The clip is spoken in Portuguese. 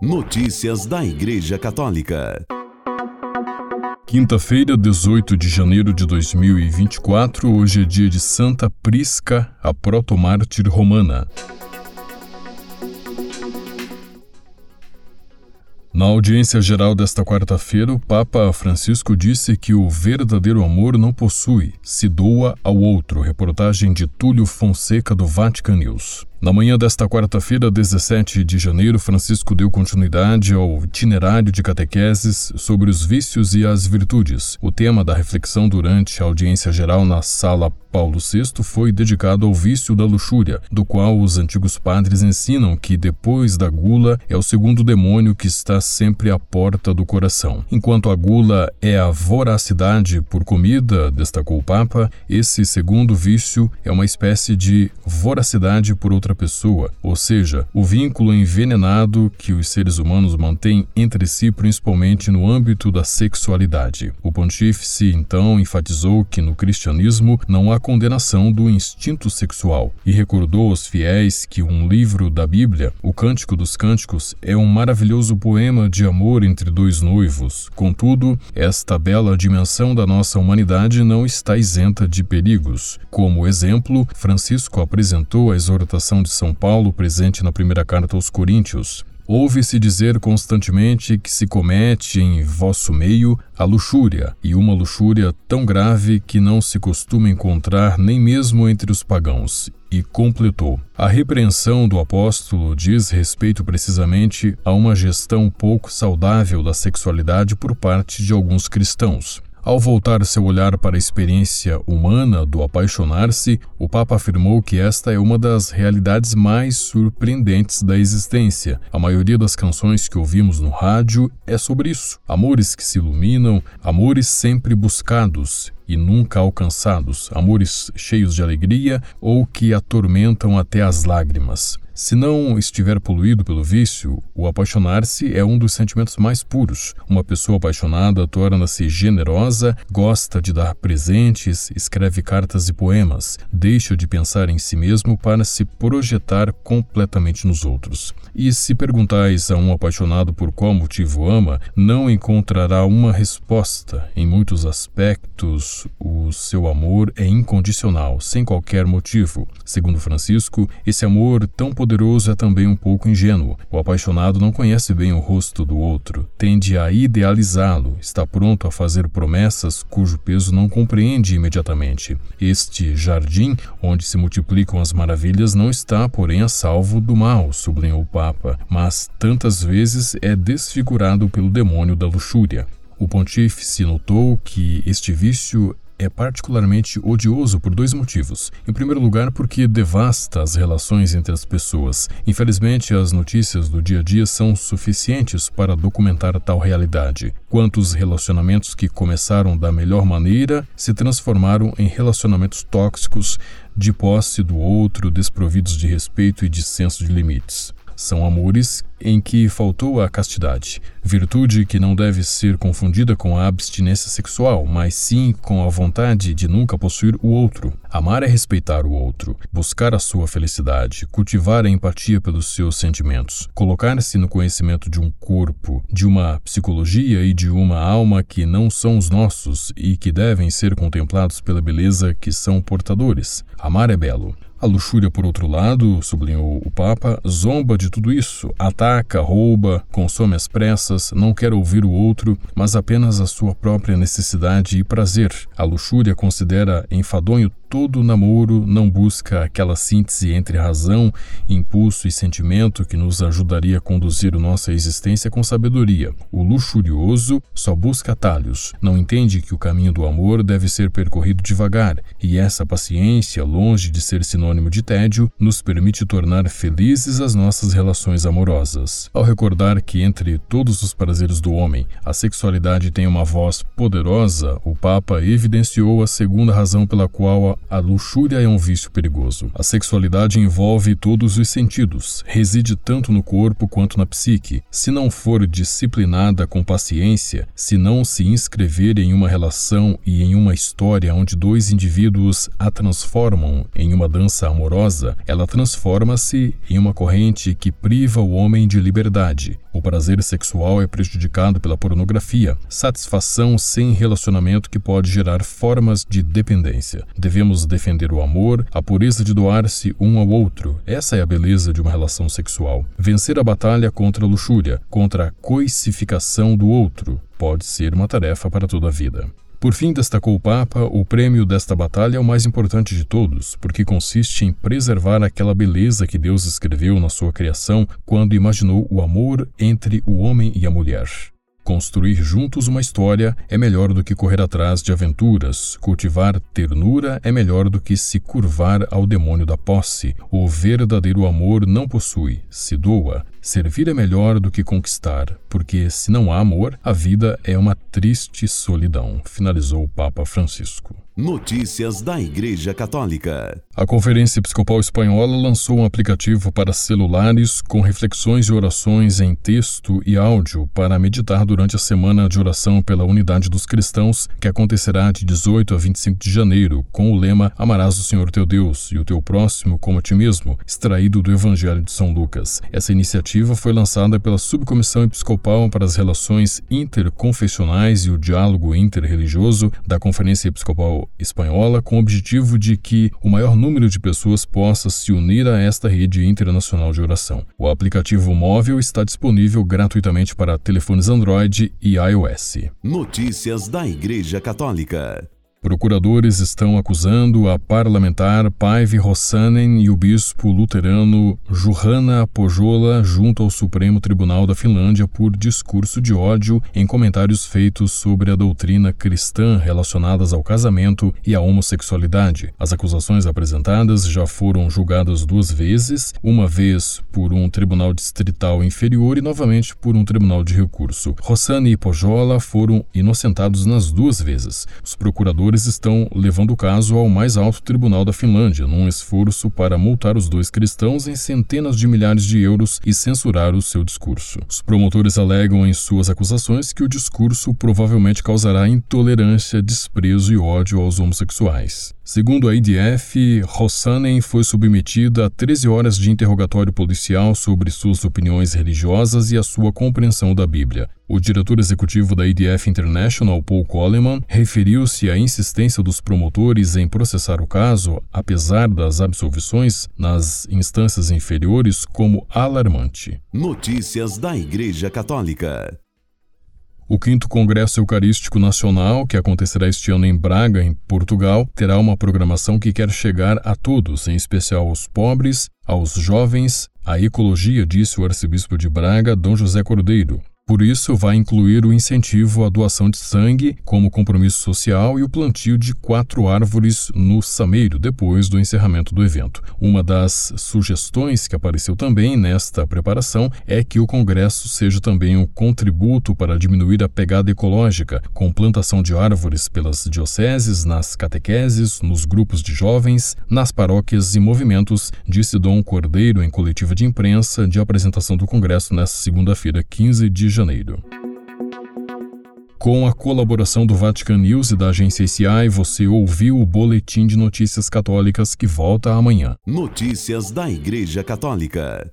Notícias da Igreja Católica. Quinta-feira, 18 de janeiro de 2024, hoje é dia de Santa Prisca, a protomártir romana. Na audiência geral desta quarta-feira, o Papa Francisco disse que o verdadeiro amor não possui, se doa ao outro. Reportagem de Túlio Fonseca do Vatican News. Na manhã desta quarta-feira, 17 de janeiro, Francisco deu continuidade ao itinerário de catequeses sobre os vícios e as virtudes. O tema da reflexão durante a audiência geral na Sala Paulo VI foi dedicado ao vício da luxúria, do qual os antigos padres ensinam que depois da gula é o segundo demônio que está sempre à porta do coração. Enquanto a gula é a voracidade por comida, destacou o Papa, esse segundo vício é uma espécie de voracidade por outra outra pessoa, ou seja, o vínculo envenenado que os seres humanos mantêm entre si, principalmente no âmbito da sexualidade. O pontífice então enfatizou que no cristianismo não há condenação do instinto sexual e recordou aos fiéis que um livro da Bíblia, o Cântico dos Cânticos, é um maravilhoso poema de amor entre dois noivos. Contudo, esta bela dimensão da nossa humanidade não está isenta de perigos. Como exemplo, Francisco apresentou a exortação de São Paulo presente na primeira carta aos Coríntios. Ouve-se dizer constantemente que se comete em vosso meio a luxúria, e uma luxúria tão grave que não se costuma encontrar nem mesmo entre os pagãos. E completou: A repreensão do apóstolo diz respeito precisamente a uma gestão pouco saudável da sexualidade por parte de alguns cristãos. Ao voltar seu olhar para a experiência humana do apaixonar-se, o Papa afirmou que esta é uma das realidades mais surpreendentes da existência. A maioria das canções que ouvimos no rádio é sobre isso. Amores que se iluminam, amores sempre buscados e nunca alcançados, amores cheios de alegria ou que atormentam até as lágrimas. Se não estiver poluído pelo vício, o apaixonar-se é um dos sentimentos mais puros. Uma pessoa apaixonada torna-se generosa, gosta de dar presentes, escreve cartas e poemas, deixa de pensar em si mesmo para se projetar completamente nos outros. E se perguntais a um apaixonado por qual motivo ama, não encontrará uma resposta. Em muitos aspectos, o seu amor é incondicional, sem qualquer motivo. Segundo Francisco, esse amor tão poderoso é também um pouco ingênuo. O apaixonado não conhece bem o rosto do outro, tende a idealizá-lo, está pronto a fazer promessas cujo peso não compreende imediatamente. Este jardim, onde se multiplicam as maravilhas, não está, porém, a salvo do mal, sublinhou o Papa, mas tantas vezes é desfigurado pelo demônio da luxúria. O pontífice notou que este vício é particularmente odioso por dois motivos. Em primeiro lugar, porque devasta as relações entre as pessoas. Infelizmente, as notícias do dia a dia são suficientes para documentar tal realidade. Quantos relacionamentos que começaram da melhor maneira se transformaram em relacionamentos tóxicos, de posse do outro, desprovidos de respeito e de senso de limites. São amores em que faltou a castidade, virtude que não deve ser confundida com a abstinência sexual, mas sim com a vontade de nunca possuir o outro. Amar é respeitar o outro, buscar a sua felicidade, cultivar a empatia pelos seus sentimentos, colocar-se no conhecimento de um corpo, de uma psicologia e de uma alma que não são os nossos e que devem ser contemplados pela beleza que são portadores. Amar é belo. A luxúria, por outro lado, sublinhou o Papa, zomba de tudo isso, ataca, rouba, consome as pressas, não quer ouvir o outro, mas apenas a sua própria necessidade e prazer. A luxúria considera enfadonho todo namoro, não busca aquela síntese entre razão, impulso e sentimento que nos ajudaria a conduzir nossa existência com sabedoria. O luxurioso só busca atalhos, não entende que o caminho do amor deve ser percorrido devagar, e essa paciência, longe de ser sinônimo sinônimo de tédio, nos permite tornar felizes as nossas relações amorosas. Ao recordar que entre todos os prazeres do homem, a sexualidade tem uma voz poderosa, o Papa evidenciou a segunda razão pela qual a luxúria é um vício perigoso. A sexualidade envolve todos os sentidos, reside tanto no corpo quanto na psique. Se não for disciplinada com paciência, se não se inscrever em uma relação e em uma história onde dois indivíduos a transformam em uma dança amorosa, ela transforma-se em uma corrente que priva o homem de liberdade. O prazer sexual é prejudicado pela pornografia, satisfação sem relacionamento que pode gerar formas de dependência. Devemos defender o amor, a pureza de doar-se um ao outro. Essa é a beleza de uma relação sexual. Vencer a batalha contra a luxúria, contra a coisificação do outro, pode ser uma tarefa para toda a vida. Por fim, destacou o Papa, o prêmio desta batalha é o mais importante de todos, porque consiste em preservar aquela beleza que Deus escreveu na sua criação quando imaginou o amor entre o homem e a mulher. Construir juntos uma história é melhor do que correr atrás de aventuras. Cultivar ternura é melhor do que se curvar ao demônio da posse. O verdadeiro amor não possui, se doa. Servir é melhor do que conquistar, porque se não há amor, a vida é uma triste solidão, finalizou o Papa Francisco. Notícias da Igreja Católica. A Conferência Episcopal Espanhola lançou um aplicativo para celulares com reflexões e orações em texto e áudio para meditar durante a semana de oração pela unidade dos cristãos, que acontecerá de 18 a 25 de janeiro, com o lema Amarás o Senhor teu Deus e o teu próximo como a ti mesmo, extraído do Evangelho de São Lucas. Essa iniciativa foi lançada pela Subcomissão Episcopal para as Relações Interconfessionais e o Diálogo Interreligioso da Conferência Episcopal espanhola com o objetivo de que o maior número de pessoas possa se unir a esta rede internacional de oração. O aplicativo móvel está disponível gratuitamente para telefones Android e iOS. Notícias da Igreja Católica. Procuradores estão acusando a parlamentar Paive Rossanen e o bispo luterano Juhana Pojola junto ao Supremo Tribunal da Finlândia por discurso de ódio em comentários feitos sobre a doutrina cristã relacionadas ao casamento e à homossexualidade. As acusações apresentadas já foram julgadas duas vezes, uma vez por um tribunal distrital inferior e novamente por um tribunal de recurso. Rossani e Pojola foram inocentados nas duas vezes. Os procuradores procuradores estão levando o caso ao mais alto tribunal da Finlândia, num esforço para multar os dois cristãos em centenas de milhares de euros e censurar o seu discurso. Os promotores alegam em suas acusações que o discurso provavelmente causará intolerância, desprezo e ódio aos homossexuais. Segundo a IDF, Rossanen foi submetida a 13 horas de interrogatório policial sobre suas opiniões religiosas e a sua compreensão da Bíblia. O diretor executivo da IDF International, Paul Coleman, referiu-se à insistência dos promotores em processar o caso, apesar das absolvições nas instâncias inferiores, como alarmante. Notícias da Igreja Católica. O quinto Congresso Eucarístico Nacional, que acontecerá este ano em Braga, em Portugal, terá uma programação que quer chegar a todos, em especial aos pobres, aos jovens, à ecologia, disse o arcebispo de Braga, Dom José Cordeiro. Por isso, vai incluir o incentivo à doação de sangue como compromisso social e o plantio de quatro árvores no Sameiro depois do encerramento do evento. Uma das sugestões que apareceu também nesta preparação é que o Congresso seja também um contributo para diminuir a pegada ecológica, com plantação de árvores pelas dioceses, nas catequeses, nos grupos de jovens, nas paróquias e movimentos, disse Dom Cordeiro em coletiva de imprensa de apresentação do Congresso nesta segunda-feira, 15 de Janeiro. Com a colaboração do Vatican News e da agência ICI, você ouviu o Boletim de Notícias Católicas que volta amanhã. Notícias da Igreja Católica.